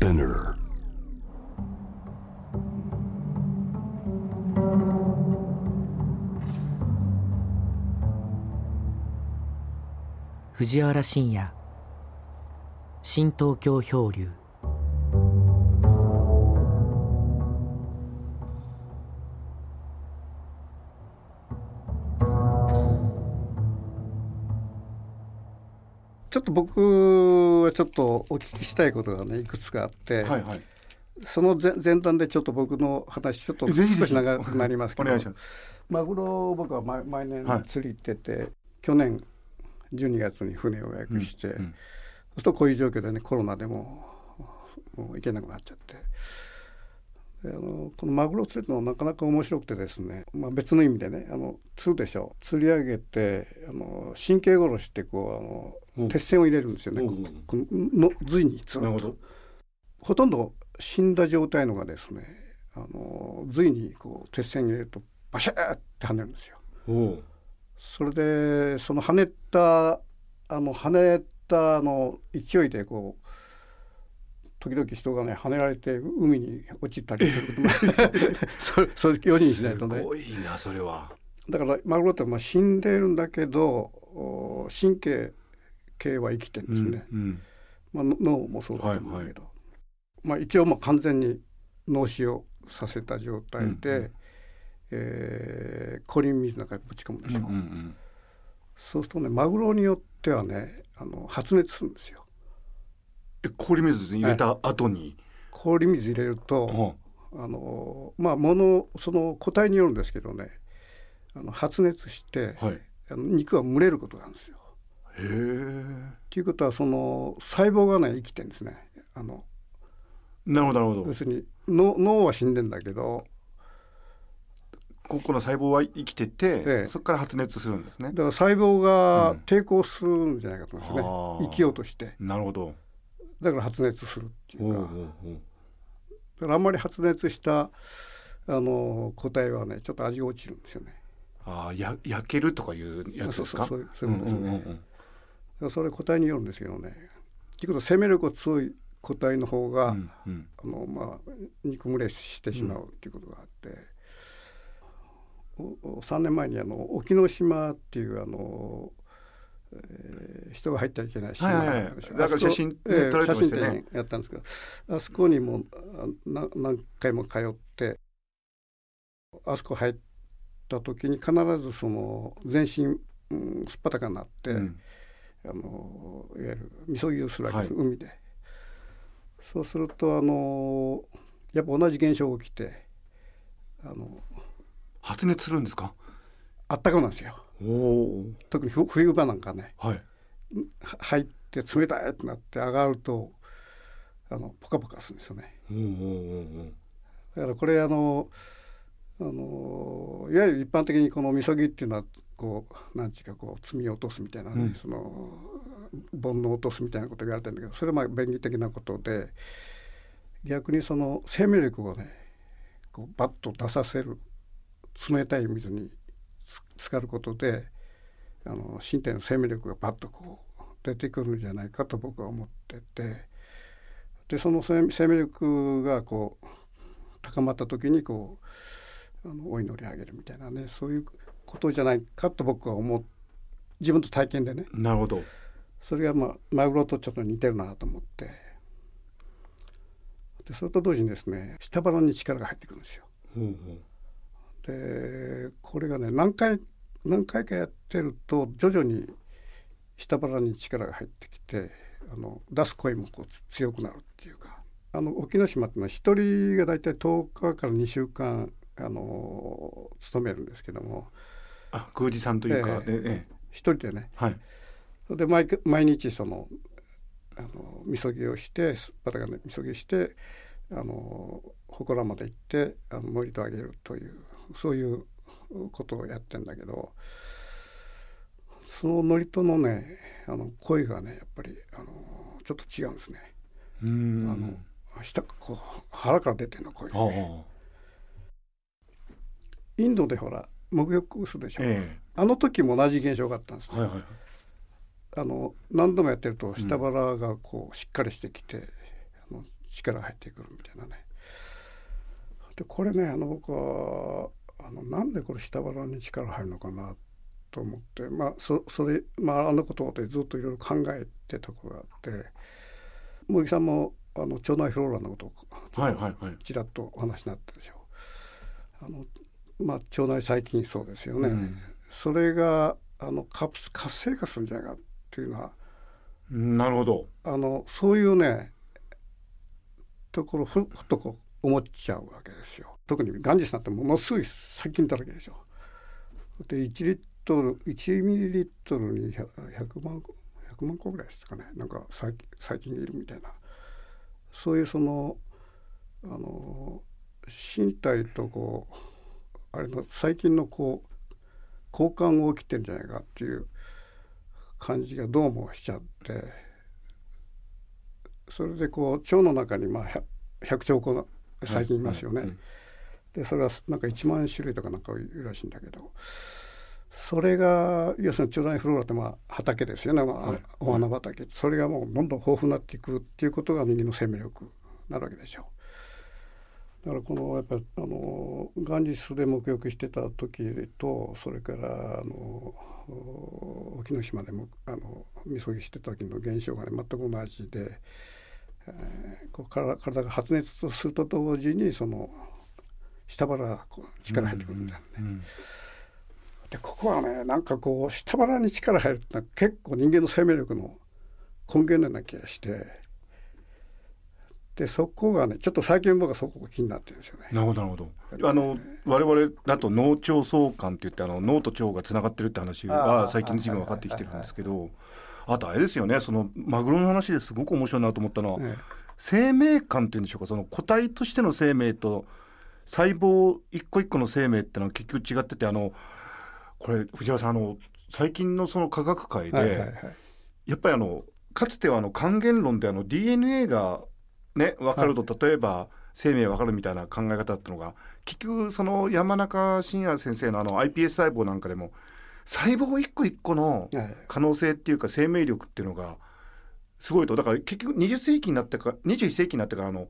Spinner. 藤原信也新東京漂流ちょっと僕はちょっとお聞きしたいことがねいくつかあって、はいはい。その前前段でちょっと僕の話ちょっと少し長くなりますけど。マグロを僕は毎毎年はい釣り行ってて、去年12月に船を予約して、うんうんそうするとこういう状況でねコロナでももう行けなくなっちゃってであのこのマグロ釣りのなかなか面白くてですね、まあ、別の意味でねあの釣るでしょ釣り上げてあの神経殺しってこうあうん。の鉄線を入れるんですよね、うんうんここの髄にずっと。なるほど。ほとんど死んだ状態のがですねあの髄にこう鉄線入れるとバシャーって跳ねるんですよ。それでその跳ねたあの跳ねたあの勢いでこう時々人がね跳ねられて海に落ちたりすることも それそれ用心しないすとね。ごいなそれは。だからマグロってまあ死んでるんだけどお神経系は生きてるんですね、うん。まあ、の脳もそうだと思うんだけど、まあ、一応まあ完全に脳死をさせた状態で、うんうん。えー氷水の中にぶち込むんでうんうすよ、ん。そうするとねマグロによってはねあの発熱するんですよ。え氷水に入れた後に？氷水入れると、あのまあ物その個体によるんですけどねあの発熱して、はい。へあの肉が蒸れることがあるんですよ。え。ということはその細胞がね生きてるんですね。あのなるほどなるほど。要するに脳脳は死んでんだけどここの細胞は生きてて、ええそこから発熱するんですねだ。から細胞がうん抵抗するんじゃないかと思うんですあよーね、生きようとしてなるほど。だから発熱するっていうか。だからあんまり発熱したあの個体はねちょっと味が落ちるんですよね。ああや焼けるとかいうやつですか？そうそうそういうことですね。それ個体によるんですけどね。結局生命力が強い個体の方が、うんうん。あのまあ肉蒸れしてしまうっていうことがあって、おお3年前にあの沖ノ島っていうあの、えー人が入ってはいけない島はいはいだから写真ねええ撮られてましたよね写真展やったんですけどあそこにもあな何回も通ってあそこ入った時に必ずその全身、うん、すっぱだかになって、うんあのいわゆるみそぎをするわけです、はい海で。そうするとあのやっぱ同じ現象が起きてあの発熱するんですか？あったかくなんですよ。特にふ冬場なんかねはい。は入って冷たいってなって上がるとあのポカポカするんですよね。おおおおだからこれあのあのいわゆる一般的にこのみそぎっていうのはこうなんちゅうかこう積み落とすみたいなね、うん。その煩悩を落とすみたいなこと言われてるんだけどそれはまあ便宜的なことで逆にその生命力をねこうバッと出させる冷たい水につ浸かることであの身体の生命力がバッとこう出てくるんじゃないかと僕は思っててでその生生命力がこう高まった時にこうあのお祈りあげるみたいなねそういうことじゃないかと僕は思う自分と体験でねなるほど。それがまあマグロとちょっと似てるなと思ってでそれと同時にですね下腹に力が入ってくるんですよ。ほうほでこれがね何回何回かやってると徐々に下腹に力が入ってきてあの出す声もこうつ強くなるっていうか。あの沖ノ島っていうのは一人が大体10日から2週間あの勤めるんですけども。あ宮司さんというか、ええ。ええ一人でね。はい。それで毎毎日そのあのみそぎをしてすっぱだかねみそぎしてあの祠まで行ってあの森とあげるというそういうことをやってんだけどその祝詞のねあの声がねやっぱりあのちょっと違うんですね。あの下こう腹から出てんの声がね、インドでほら沐浴するでしょ、えあの時も同じ現象があったんですね。えはいはいはい。あの何度もやってると下腹がこうしっかりしてきて、あの力が入ってくるみたいなね。でこれねあの僕はあのなんでこれ下腹に力入るのかなと思ってまあそそれまああのことでずっといろいろ考えてたことがあって茂木さんもあの腸内フローラのことをはいはいはい。ちらっとお話になったでしょう。あのまあ、腸内細菌そうですよね、うん。それがあの活活性化するんじゃないかっていうのはなるほど。あのそういうねところふふっとこう思っちゃうわけですよ。特にガンジスなんてものすごい細菌だらけでしょ。で1リットル1ミリリットルに 100, 100万個100万個ぐらいですかね。なんか細菌細菌がいるみたいな。そういうそのあの身体とこうあれの細菌のこう交換が起きてんじゃないかっていう感じがどうもしちゃって。それでこう腸の中にまあ100兆個の細菌いますよね。でそれはなんか1万種類とかなんかいるらしいんだけどそれが要するに腸内フローラってまあ畑ですよね、まあはいお花畑それがもうどんどん豊富になっていくっていうことが人間の生命力になるわけでしょう。だからこのやっぱりあのガンジスで目撃してた時とそれからあのお沖ノ島でもあのみそぎしてた時の現象がね全く同じで、えーこう体体が発熱すると同時にその下腹がこう力入ってくるみたいなね。うんでここはねなんかこう下腹に力入るってのは結構人間の生命力の根源のような気がしてでそこがねちょっと最近僕はそこが気になってるんですよね。なるほどなるほどあの我々だと脳腸相関って言ってあの脳と腸がつながってるって話あがあ最近の時分分かってきてるんですけどあとあれですよねそのマグロの話ですごく面白いなと思ったのは、え生命感っていうんでしょうかその個体としての生命と細胞一個一個の生命ってのは結局違っててあのこれ藤原さんあの最近のその科学界で、えはいはいはい。やっぱりあのかつてはあの還元論であの DNA がね分かると、例えば生命分かるみたいな考え方だったのが結局その山中伸也先生のあの iPS 細胞なんかでも細胞一個一個のはい。可能性っていうか生命力っていうのがすごいと。だから結局20世紀になってか21世紀になってからあの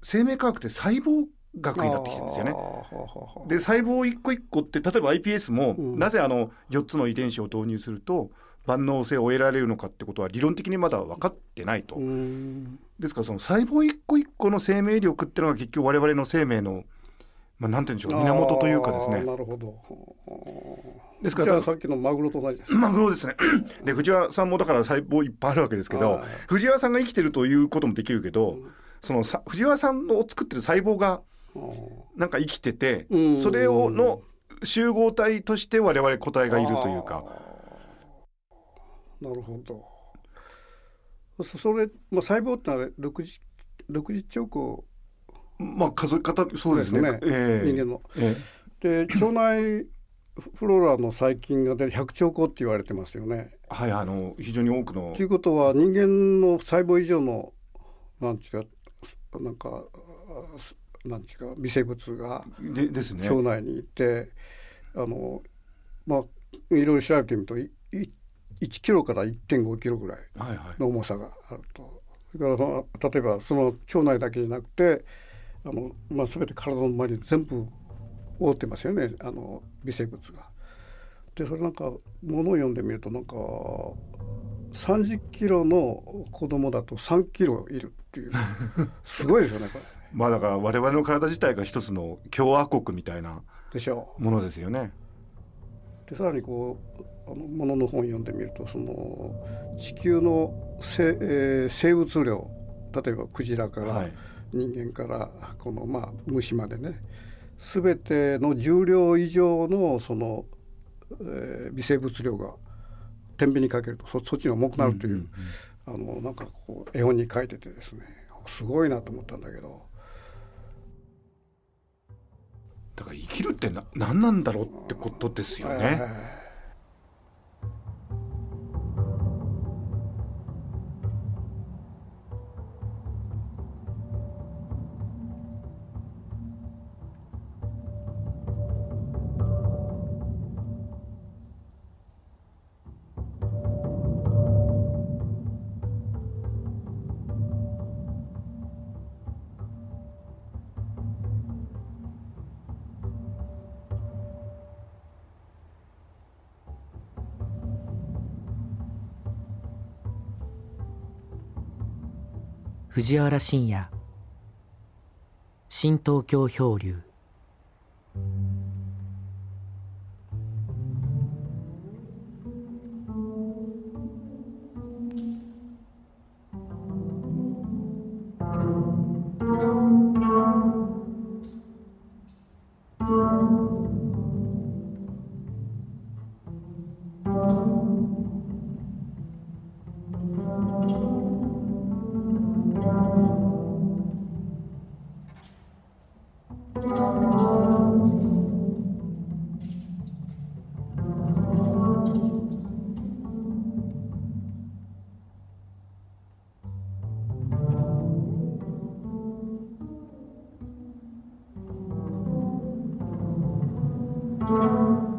生命科学って細胞学になってきてるんですよね。で細胞一個一個って例えば iPS も、うん。なぜあの4つの遺伝子を導入すると万能性を得られるのかってことは理論的にまだ分かってないと。ですからその細胞一個一個の生命力っていうのが結局我々の生命の、まあ、なんて言うんでしょう源というかですね。なるほど。ですからさっきのマグロと同じです。マグロですね で藤原さんもだから細胞いっぱいあるわけですけどはい藤原さんが生きてるということもできるけど、うんそのさ藤原さんの作ってる細胞があーなんか生きてて、うんそれをの集合体として我々個体がいるというか。あーなるほど。そそれ、まあ、細胞ってのは六十六十兆個まあ数え方そうですね。ねええ人間の。えで腸内フローラの細菌が出る100兆個って言われてますよね。えはいあの非常に多くのということは人間の細胞以上のなんちかなんかあなんちか微生物がでですね。腸内にいて、あのまあいろいろ調べてみるといい1キロから1.5キロぐらいはいはい。の重さがあると。それから例えばその腸内だけじゃなくてあの、まあ、全て体の周り全部覆ってますよねあの微生物が。でそれなんかものを読んでみるとなんか30キロの子供だと3キロいるっていう すごいですよねこれ。まあだから我々の体自体が一つの共和国みたいなでしょう。ものですよね。でさらにこうあのものの本読んでみるとその地球のせ、えー生物量例えばクジラから、はい。人間からこのまあ虫までね全ての重量以上のその、えー微生物量が天秤にかけるとそそっちが重くなるという、んんん。あのなんかこう絵本に書いててですね。すごいなと思ったんだけど。だから生きるってな何なんだろうってことですよね。えい藤原信也。新東京漂流。うん。